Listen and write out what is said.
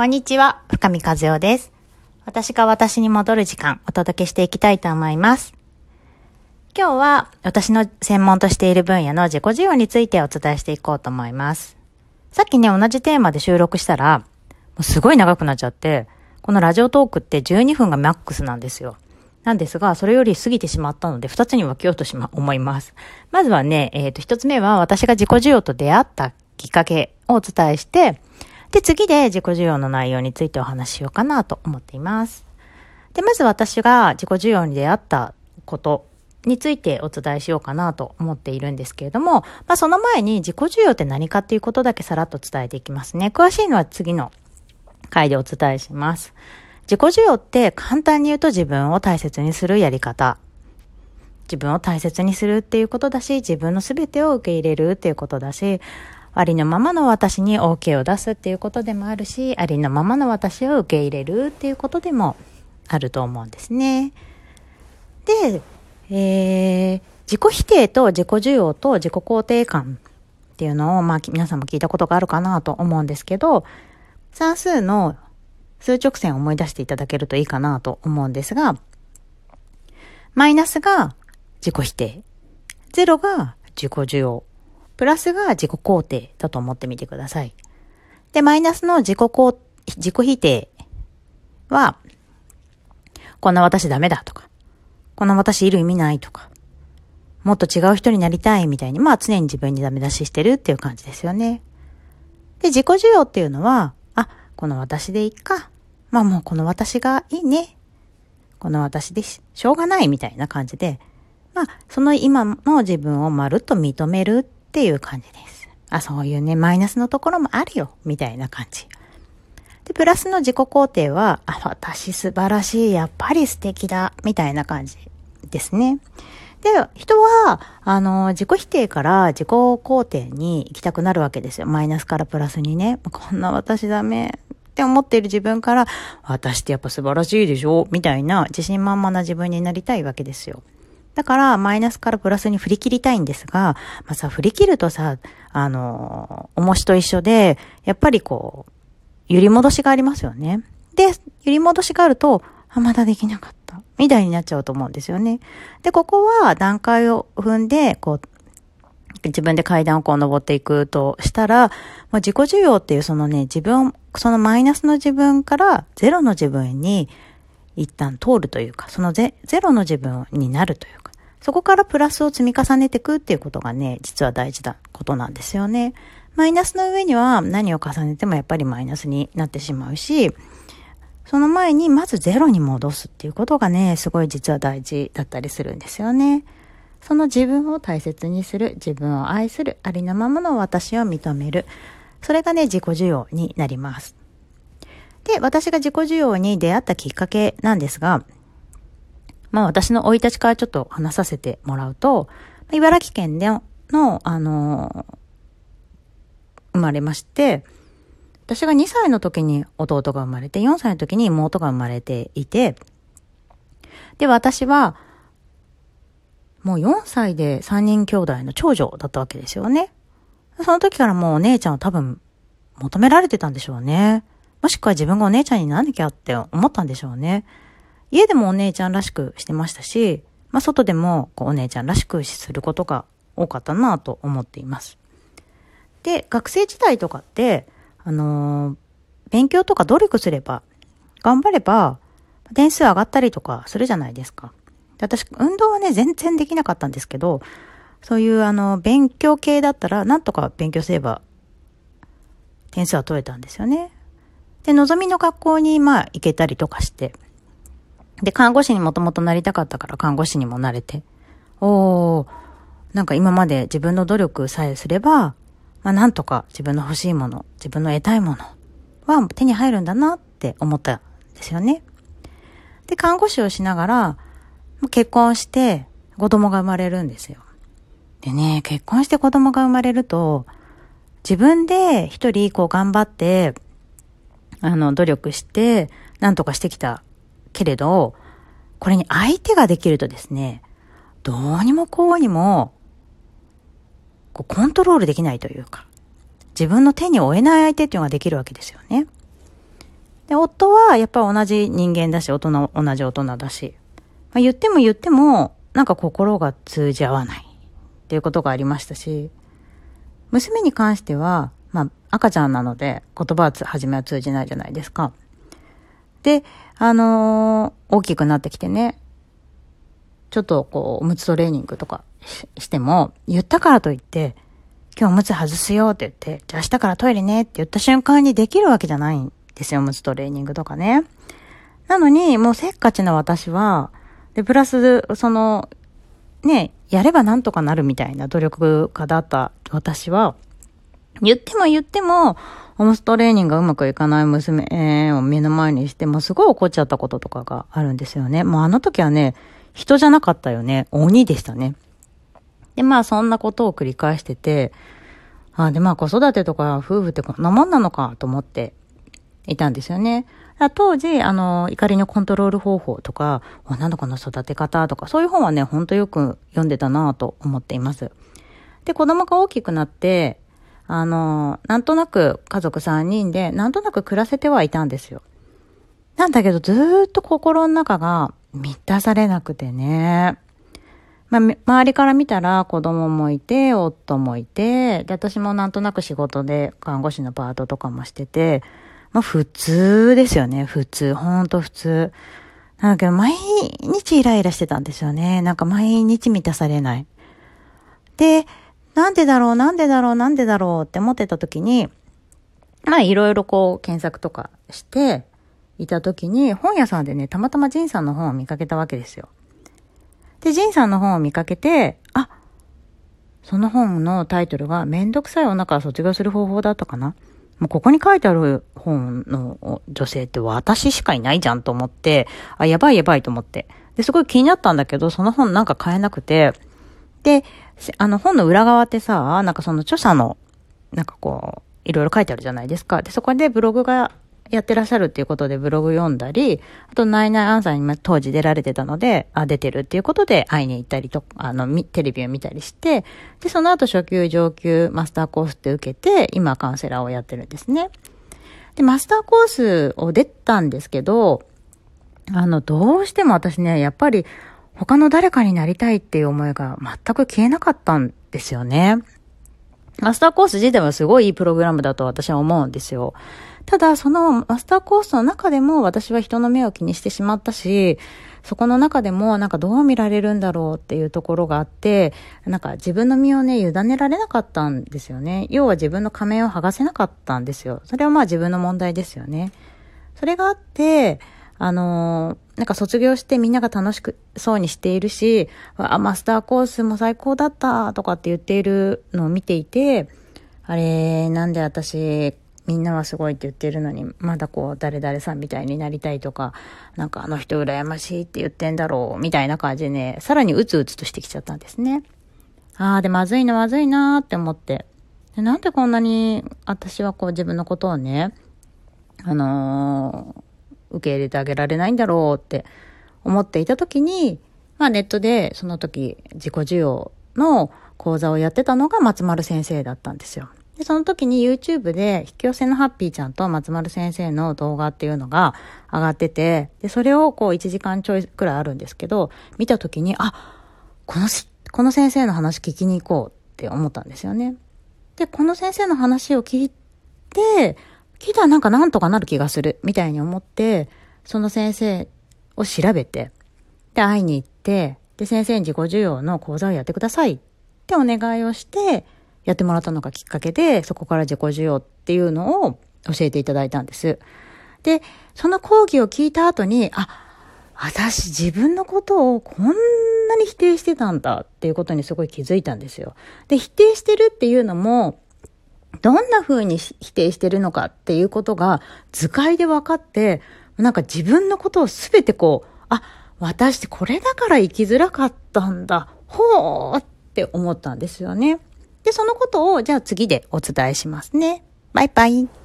こんにちは、深見和代です。私が私に戻る時間、お届けしていきたいと思います。今日は私の専門としている分野の自己需要についてお伝えしていこうと思います。さっきね、同じテーマで収録したら、もうすごい長くなっちゃって、このラジオトークって12分がマックスなんですよ。なんですが、それより過ぎてしまったので、2つに分けようとしま、思います。まずはね、えっ、と、1つ目は私が自己需要と出会ったきっかけをお伝えして、で、次で自己需要の内容についてお話ししようかなと思っています。で、まず私が自己需要に出会ったことについてお伝えしようかなと思っているんですけれども、まあその前に自己需要って何かっていうことだけさらっと伝えていきますね。詳しいのは次の回でお伝えします。自己需要って簡単に言うと自分を大切にするやり方。自分を大切にするっていうことだし、自分の全てを受け入れるっていうことだし、ありのままの私に OK を出すっていうことでもあるし、ありのままの私を受け入れるっていうことでもあると思うんですね。で、えー、自己否定と自己需要と自己肯定感っていうのを、まあ皆さんも聞いたことがあるかなと思うんですけど、算数の数直線を思い出していただけるといいかなと思うんですが、マイナスが自己否定、ゼロが自己需要、プラスが自己肯定だと思ってみてください。で、マイナスの自己肯自己否定は、こんな私ダメだとか、こんな私いる意味ないとか、もっと違う人になりたいみたいに、まあ常に自分にダメ出ししてるっていう感じですよね。で、自己需要っていうのは、あ、この私でいいか。まあもうこの私がいいね。この私でししょうがないみたいな感じで、まあその今の自分をまるっと認めるっていう感じです。あ、そういうね、マイナスのところもあるよ、みたいな感じ。で、プラスの自己肯定は、あ、私素晴らしい、やっぱり素敵だ、みたいな感じですね。で、人は、あの、自己否定から自己肯定に行きたくなるわけですよ。マイナスからプラスにね。こんな私ダメって思っている自分から、私ってやっぱ素晴らしいでしょみたいな自信満々な自分になりたいわけですよ。だから、マイナスからプラスに振り切りたいんですが、まあさ、振り切るとさ、あの、重しと一緒で、やっぱりこう、揺り戻しがありますよね。で、揺り戻しがあると、あ、まだできなかった。みたいになっちゃうと思うんですよね。で、ここは段階を踏んで、こう、自分で階段をこう登っていくとしたら、まあ、自己需要っていうそのね、自分、そのマイナスの自分からゼロの自分に一旦通るというか、そのゼゼロの自分になるというか、そこからプラスを積み重ねていくっていうことがね、実は大事なことなんですよね。マイナスの上には何を重ねてもやっぱりマイナスになってしまうし、その前にまずゼロに戻すっていうことがね、すごい実は大事だったりするんですよね。その自分を大切にする、自分を愛する、ありのままの私を認める。それがね、自己需要になります。で、私が自己需要に出会ったきっかけなんですが、まあ私の生い立ちからちょっと話させてもらうと、茨城県での、あの生まれまして、私が2歳の時に弟が生まれて、4歳の時に妹が生まれていて、で、私は、もう4歳で3人兄弟の長女だったわけですよね。その時からもうお姉ちゃんを多分求められてたんでしょうね。もしくは自分がお姉ちゃんになんなきゃって思ったんでしょうね。家でもお姉ちゃんらしくしてましたし、まあ外でもこうお姉ちゃんらしくすることが多かったなと思っています。で、学生時代とかって、あのー勉強とか努力すれば、頑張れば、点数上がったりとかするじゃないですか。で私、運動はね、全然できなかったんですけど、そういうあの、勉強系だったら、なんとか勉強すれば、点数は取れたんですよね。で、望みの学校に、まあ、行けたりとかして。で、看護師にもともとなりたかったから、看護師にもなれて。おー、なんか今まで自分の努力さえすれば、まあ、なんとか自分の欲しいもの、自分の得たいものは手に入るんだなって思ったんですよね。で、看護師をしながら、結婚して子供が生まれるんですよ。でね、結婚して子供が生まれると、自分で一人こう頑張って、あの、努力して、なんとかしてきたけれど、これに相手ができるとですね、どうにもこうにも、こうコントロールできないというか、自分の手に負えない相手っていうのができるわけですよね。で夫はやっぱ同じ人間だし、大人、同じ大人だし。まあ、言っても言っても、なんか心が通じ合わないっていうことがありましたし、娘に関しては、まあ、赤ちゃんなので言葉は初めは通じないじゃないですか。で、あのー、大きくなってきてね、ちょっとこう、おむつトレーニングとかしても、言ったからといって、今日おむつ外すよって言って、じゃあ明日からトイレねって言った瞬間にできるわけじゃないんですよ、おむつトレーニングとかね。なのに、もうせっかちな私は、で、プラス、その、ね、やればなんとかなるみたいな努力家だった私は、言っても言っても、ホームストレーニングがうまくいかない娘を目の前にして、もうすごい怒っちゃったこととかがあるんですよね。もうあの時はね、人じゃなかったよね。鬼でしたね。で、まあそんなことを繰り返してて、あで、まあ子育てとか夫婦ってこんなもんなのかと思っていたんですよね。当時、あの、怒りのコントロール方法とか、女の子の育て方とか、そういう本はね、ほんとよく読んでたなと思っています。で、子供が大きくなって、あの、なんとなく家族3人で、なんとなく暮らせてはいたんですよ。なんだけど、ずっと心の中が満たされなくてね。まあ、周りから見たら子供もいて、夫もいて、で、私もなんとなく仕事で看護師のパートとかもしてて、まあ普通ですよね。普通。ほんと普通。なんだけど、毎日イライラしてたんですよね。なんか毎日満たされない。で、なんでだろう、なんでだろう、なんでだろうって思ってた時に、まあいろいろこう検索とかしていた時に、本屋さんでね、たまたまジンさんの本を見かけたわけですよ。で、ジンさんの本を見かけて、あ、その本のタイトルが、めんどくさい女から卒業する方法だったかなもうここに書いてある本の女性って私しかいないじゃんと思って、あ、やばいやばいと思って。で、すごい気になったんだけど、その本なんか買えなくて、で、あの本の裏側ってさ、なんかその著者の、なんかこう、いろいろ書いてあるじゃないですか。で、そこでブログがやってらっしゃるっていうことでブログ読んだり、あと、ナイナイアンサーに当時出られてたので、あ、出てるっていうことで会いに行ったりと、あの、テレビを見たりして、で、その後初級、上級、マスターコースって受けて、今カウンセラーをやってるんですね。で、マスターコースを出たんですけど、あの、どうしても私ね、やっぱり他の誰かになりたいっていう思いが全く消えなかったんですよね。マスターコース自体はすごいいいプログラムだと私は思うんですよ。ただ、そのマスターコースの中でも私は人の目を気にしてしまったし、そこの中でもなんかどう見られるんだろうっていうところがあって、なんか自分の身をね、委ねられなかったんですよね。要は自分の仮面を剥がせなかったんですよ。それはまあ自分の問題ですよね。それがあって、あのー、なんか卒業してみんなが楽しくそうにしているし、あ、マスターコースも最高だったとかって言っているのを見ていて、あれ、なんで私、みんなはすごいって言ってるのに、まだこう、誰々さんみたいになりたいとか、なんかあの人羨ましいって言ってんだろう、みたいな感じでね、さらにうつうつとしてきちゃったんですね。ああ、で、まずいな、まずいなーって思って。でなんでこんなに私はこう自分のことをね、あのー、受け入れてあげられないんだろうって思っていた時に、まあネットでその時自己需要の講座をやってたのが松丸先生だったんですよ。で、その時に YouTube で、引き寄せのハッピーちゃんと松丸先生の動画っていうのが上がってて、で、それをこう1時間ちょいくらいあるんですけど、見た時に、あ、この、この先生の話聞きに行こうって思ったんですよね。で、この先生の話を聞いて、聞いたらなんかなんとかなる気がする、みたいに思って、その先生を調べて、で、会いに行って、で、先生に自己需要の講座をやってくださいってお願いをして、やってもらったのがきっかけで、そこから自己需要っていうのを教えていただいたんです。で、その講義を聞いた後に、あ、私自分のことをこんなに否定してたんだっていうことにすごい気づいたんですよ。で、否定してるっていうのも、どんな風に否定してるのかっていうことが図解で分かって、なんか自分のことをすべてこう、あ、私ってこれだから生きづらかったんだ。ほーって思ったんですよね。で、そのことを、じゃあ次でお伝えしますね。バイバイ。